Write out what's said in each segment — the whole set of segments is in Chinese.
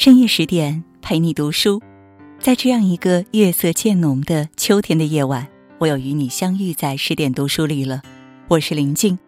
深夜十点陪你读书，在这样一个月色渐浓的秋天的夜晚，我又与你相遇在十点读书里了。我是林静。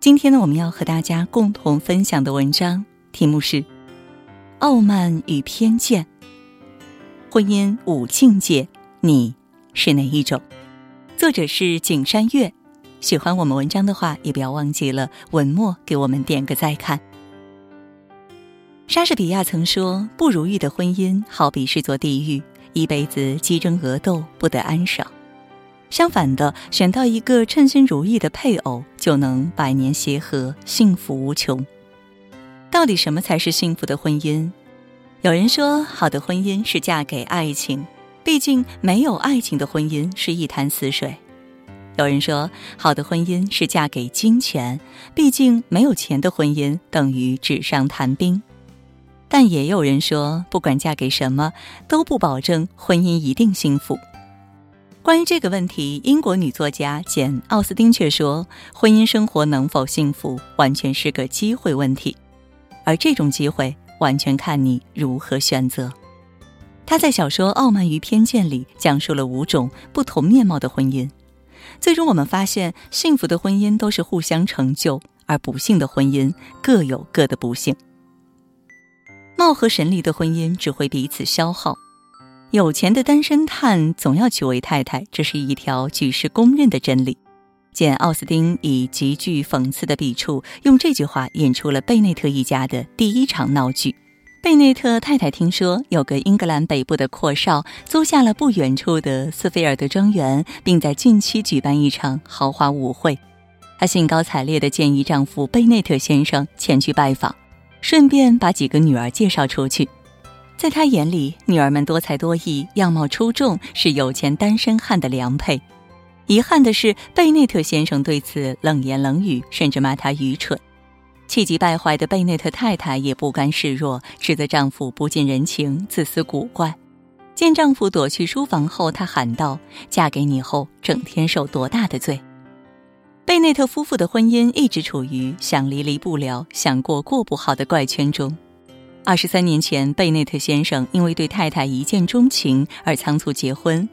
今天呢，我们要和大家共同分享的文章题目是《傲慢与偏见》。婚姻五境界，你是哪一种？作者是景山月。喜欢我们文章的话，也不要忘记了文末给我们点个再看。莎士比亚曾说：“不如意的婚姻好比是座地狱，一辈子鸡争鹅斗，不得安生。相反的，选到一个称心如意的配偶，就能百年协和，幸福无穷。”到底什么才是幸福的婚姻？有人说，好的婚姻是嫁给爱情，毕竟没有爱情的婚姻是一潭死水；有人说，好的婚姻是嫁给金钱，毕竟没有钱的婚姻等于纸上谈兵。但也有人说，不管嫁给什么，都不保证婚姻一定幸福。关于这个问题，英国女作家简·奥斯汀却说，婚姻生活能否幸福，完全是个机会问题，而这种机会完全看你如何选择。她在小说《傲慢与偏见》里讲述了五种不同面貌的婚姻，最终我们发现，幸福的婚姻都是互相成就，而不幸的婚姻各有各的不幸。貌合神离的婚姻只会彼此消耗，有钱的单身汉总要娶位太太，这是一条举世公认的真理。简·奥斯汀以极具讽刺的笔触，用这句话引出了贝内特一家的第一场闹剧。贝内特太太听说有个英格兰北部的阔少租下了不远处的斯菲尔德庄园，并在近期举办一场豪华舞会，她兴高采烈地建议丈夫贝内特先生前去拜访。顺便把几个女儿介绍出去，在他眼里，女儿们多才多艺，样貌出众，是有钱单身汉的良配。遗憾的是，贝内特先生对此冷言冷语，甚至骂他愚蠢。气急败坏的贝内特太太也不甘示弱，指责丈夫不近人情、自私古怪。见丈夫躲去书房后，她喊道：“嫁给你后，整天受多大的罪！”贝内特夫妇的婚姻一直处于想离离不了、想过过不好的怪圈中。二十三年前，贝内特先生因为对太太一见钟情而仓促结婚，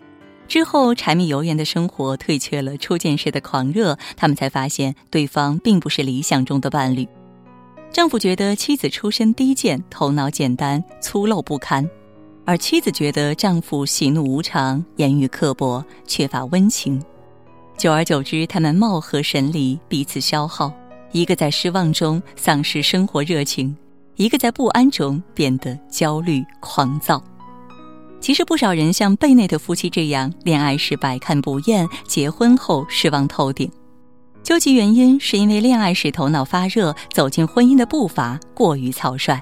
之后柴米油盐的生活退却了初见时的狂热，他们才发现对方并不是理想中的伴侣。丈夫觉得妻子出身低贱、头脑简单、粗陋不堪，而妻子觉得丈夫喜怒无常、言语刻薄、缺乏温情。久而久之，他们貌合神离，彼此消耗。一个在失望中丧失生活热情，一个在不安中变得焦虑狂躁。其实，不少人像贝内特夫妻这样，恋爱时百看不厌，结婚后失望透顶。究其原因，是因为恋爱时头脑发热，走进婚姻的步伐过于草率。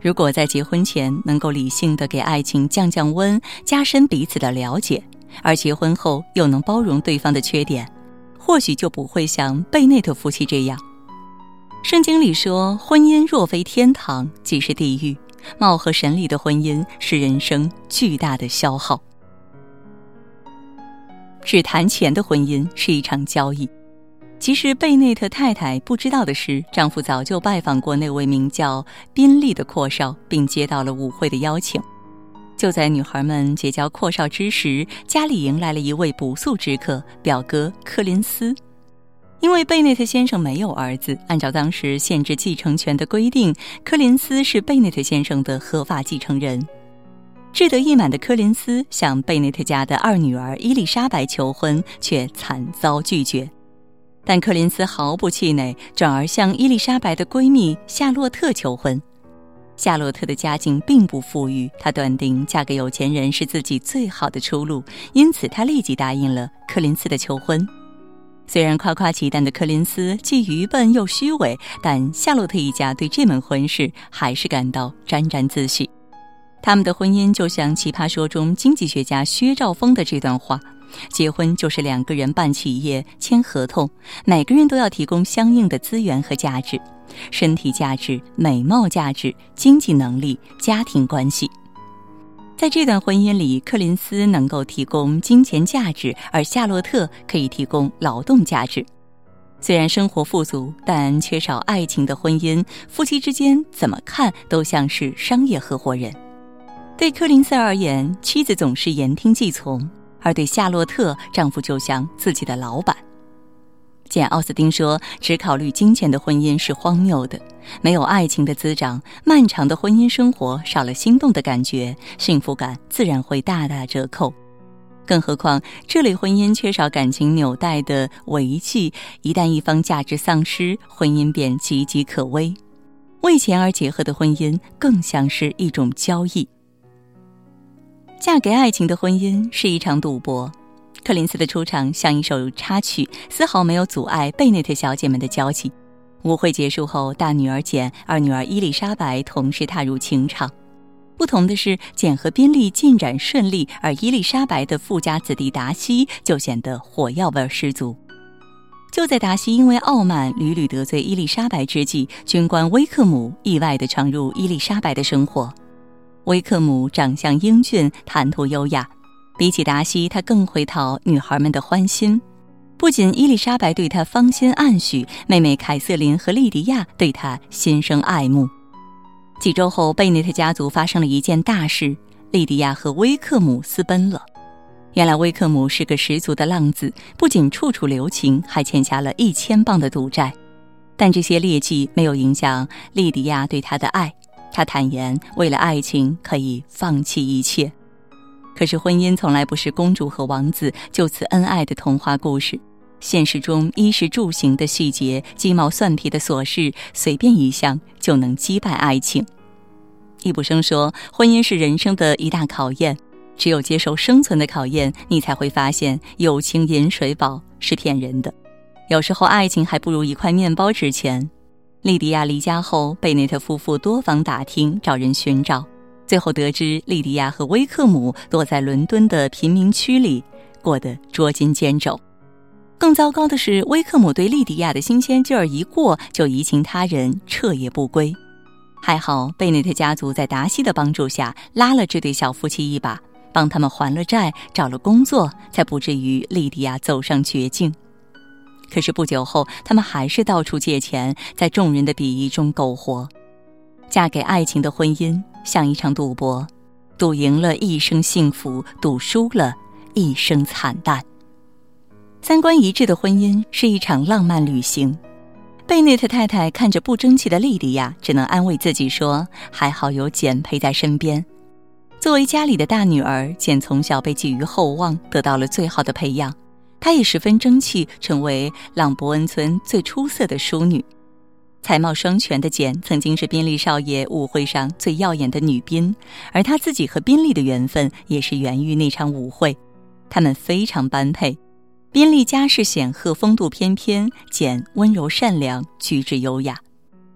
如果在结婚前能够理性的给爱情降降温，加深彼此的了解。而结婚后又能包容对方的缺点，或许就不会像贝内特夫妻这样。圣经里说：“婚姻若非天堂，即是地狱。”貌合神离的婚姻是人生巨大的消耗。只谈钱的婚姻是一场交易。其实贝内特太太不知道的是，丈夫早就拜访过那位名叫宾利的阔少，并接到了舞会的邀请。就在女孩们结交阔少之时，家里迎来了一位不速之客——表哥柯林斯。因为贝内特先生没有儿子，按照当时限制继承权的规定，柯林斯是贝内特先生的合法继承人。志得意满的柯林斯向贝内特家的二女儿伊丽莎白求婚，却惨遭拒绝。但柯林斯毫不气馁，转而向伊丽莎白的闺蜜夏洛特求婚。夏洛特的家境并不富裕，她断定嫁给有钱人是自己最好的出路，因此她立即答应了柯林斯的求婚。虽然夸夸其谈的柯林斯既愚笨又虚伪，但夏洛特一家对这门婚事还是感到沾沾自喜。他们的婚姻就像《奇葩说》中经济学家薛兆丰的这段话：结婚就是两个人办企业、签合同，每个人都要提供相应的资源和价值。身体价值、美貌价值、经济能力、家庭关系，在这段婚姻里，柯林斯能够提供金钱价值，而夏洛特可以提供劳动价值。虽然生活富足，但缺少爱情的婚姻，夫妻之间怎么看都像是商业合伙人。对柯林斯而言，妻子总是言听计从；而对夏洛特，丈夫就像自己的老板。简·奥斯汀说：“只考虑金钱的婚姻是荒谬的，没有爱情的滋长，漫长的婚姻生活少了心动的感觉，幸福感自然会大打折扣。更何况，这类婚姻缺少感情纽带的维系，一旦一方价值丧失，婚姻便岌岌可危。为钱而结合的婚姻，更像是一种交易。嫁给爱情的婚姻是一场赌博。”柯林斯的出场像一首插曲，丝毫没有阻碍贝内特小姐们的交际。舞会结束后，大女儿简、二女儿伊丽莎白同时踏入情场。不同的是，简和宾利进展顺利，而伊丽莎白的富家子弟达西就显得火药味十足。就在达西因为傲慢屡屡得罪伊丽莎白之际，军官威克姆意外地闯入伊丽莎白的生活。威克姆长相英俊，谈吐优雅。比起达西，他更会讨女孩们的欢心。不仅伊丽莎白对他芳心暗许，妹妹凯瑟琳和莉迪亚对他心生爱慕。几周后，贝内特家族发生了一件大事：莉迪亚和威克姆私奔了。原来，威克姆是个十足的浪子，不仅处处留情，还欠下了一千镑的赌债。但这些劣迹没有影响莉迪亚对他的爱。他坦言，为了爱情可以放弃一切。可是婚姻从来不是公主和王子就此恩爱的童话故事，现实中衣食住行的细节、鸡毛蒜皮的琐事，随便一项就能击败爱情。易卜生说，婚姻是人生的一大考验，只有接受生存的考验，你才会发现友情饮水饱是骗人的，有时候爱情还不如一块面包值钱。莉迪亚离家后，贝内特夫妇多方打听，找人寻找。最后得知，莉迪亚和威克姆躲在伦敦的贫民区里，过得捉襟见肘。更糟糕的是，威克姆对莉迪亚的新鲜劲儿一过，就移情他人，彻夜不归。还好，贝内特家族在达西的帮助下拉了这对小夫妻一把，帮他们还了债，找了工作，才不至于莉迪亚走上绝境。可是不久后，他们还是到处借钱，在众人的鄙夷中苟活。嫁给爱情的婚姻。像一场赌博，赌赢了一生幸福，赌输了一生惨淡。三观一致的婚姻是一场浪漫旅行。贝内特太太看着不争气的莉迪亚，只能安慰自己说：“还好有简陪在身边。”作为家里的大女儿，简从小被寄予厚望，得到了最好的培养。她也十分争气，成为朗伯恩村最出色的淑女。才貌双全的简曾经是宾利少爷舞会上最耀眼的女宾，而她自己和宾利的缘分也是源于那场舞会，他们非常般配。宾利家世显赫，风度翩翩；简温柔善良，举止优雅。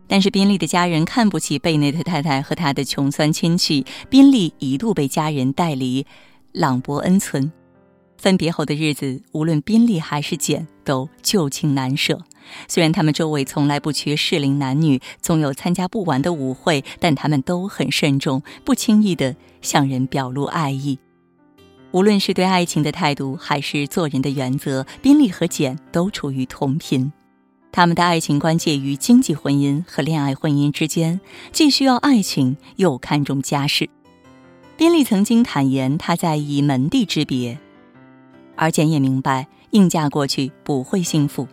但是宾利的家人看不起贝内特太太和他的穷酸亲戚，宾利一度被家人带离朗伯恩村。分别后的日子，无论宾利还是简，都旧情难舍。虽然他们周围从来不缺适龄男女，总有参加不完的舞会，但他们都很慎重，不轻易地向人表露爱意。无论是对爱情的态度，还是做人的原则，宾利和简都处于同频。他们的爱情观介于经济婚姻和恋爱婚姻之间，既需要爱情，又看重家世。宾利曾经坦言，他在以门第之别。而简也明白，硬嫁过去不会幸福。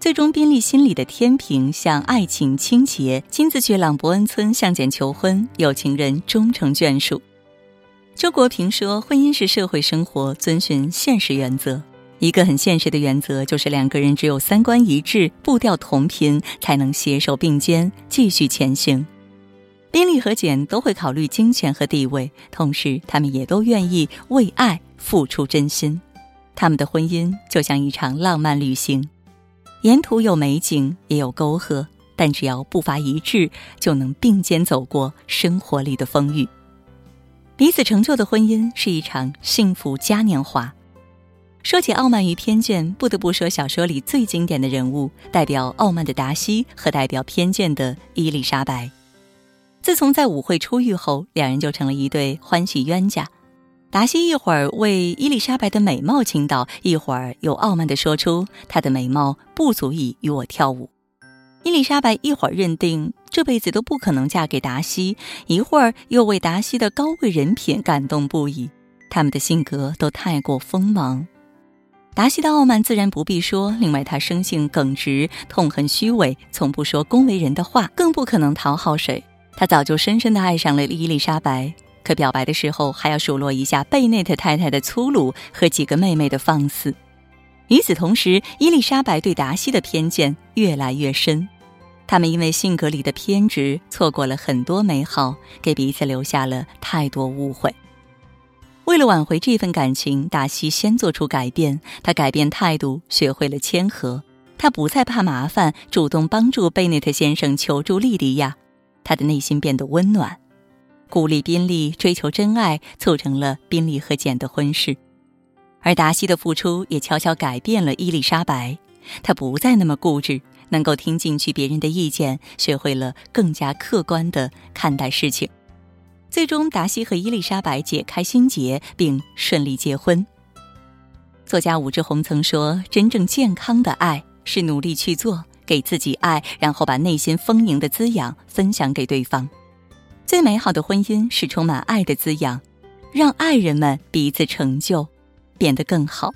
最终，宾利心里的天平向爱情倾斜，亲自去朗伯恩村向简求婚，有情人终成眷属。周国平说：“婚姻是社会生活，遵循现实原则。一个很现实的原则，就是两个人只有三观一致、步调同频，才能携手并肩继续前行。”宾利和简都会考虑金钱和地位，同时他们也都愿意为爱付出真心。他们的婚姻就像一场浪漫旅行，沿途有美景，也有沟壑，但只要步伐一致，就能并肩走过生活里的风雨。彼此成就的婚姻是一场幸福嘉年华。说起傲慢与偏见，不得不说小说里最经典的人物，代表傲慢的达西和代表偏见的伊丽莎白。自从在舞会出狱后，两人就成了一对欢喜冤家。达西一会儿为伊丽莎白的美貌倾倒，一会儿又傲慢地说出她的美貌不足以与我跳舞。伊丽莎白一会儿认定这辈子都不可能嫁给达西，一会儿又为达西的高贵人品感动不已。他们的性格都太过锋芒。达西的傲慢自然不必说，另外他生性耿直，痛恨虚伪，从不说恭维人的话，更不可能讨好谁。他早就深深地爱上了伊丽莎白。可表白的时候还要数落一下贝内特太太的粗鲁和几个妹妹的放肆。与此同时，伊丽莎白对达西的偏见越来越深。他们因为性格里的偏执，错过了很多美好，给彼此留下了太多误会。为了挽回这份感情，达西先做出改变。他改变态度，学会了谦和。他不再怕麻烦，主动帮助贝内特先生求助莉迪亚。他的内心变得温暖。鼓励宾利追求真爱，促成了宾利和简的婚事，而达西的付出也悄悄改变了伊丽莎白。她不再那么固执，能够听进去别人的意见，学会了更加客观地看待事情。最终，达西和伊丽莎白解开心结，并顺利结婚。作家武志红曾说：“真正健康的爱是努力去做，给自己爱，然后把内心丰盈的滋养分享给对方。”最美好的婚姻是充满爱的滋养，让爱人们彼此成就，变得更好。《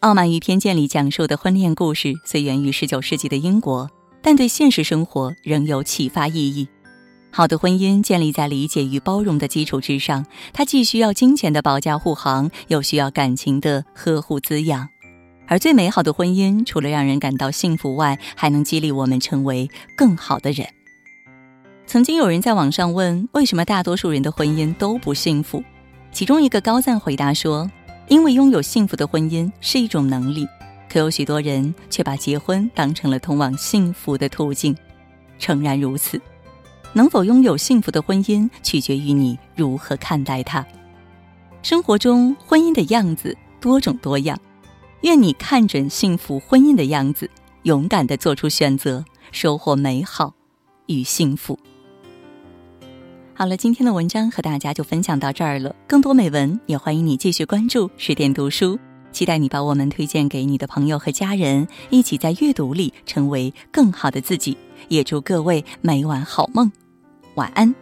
傲慢与偏见》里讲述的婚恋故事虽源于19世纪的英国，但对现实生活仍有启发意义。好的婚姻建立在理解与包容的基础之上，它既需要金钱的保驾护航，又需要感情的呵护滋养。而最美好的婚姻，除了让人感到幸福外，还能激励我们成为更好的人。曾经有人在网上问，为什么大多数人的婚姻都不幸福？其中一个高赞回答说：“因为拥有幸福的婚姻是一种能力，可有许多人却把结婚当成了通往幸福的途径。诚然如此，能否拥有幸福的婚姻，取决于你如何看待它。生活中婚姻的样子多种多样，愿你看准幸福婚姻的样子，勇敢地做出选择，收获美好与幸福。”好了，今天的文章和大家就分享到这儿了。更多美文也欢迎你继续关注十点读书，期待你把我们推荐给你的朋友和家人，一起在阅读里成为更好的自己。也祝各位每晚好梦，晚安。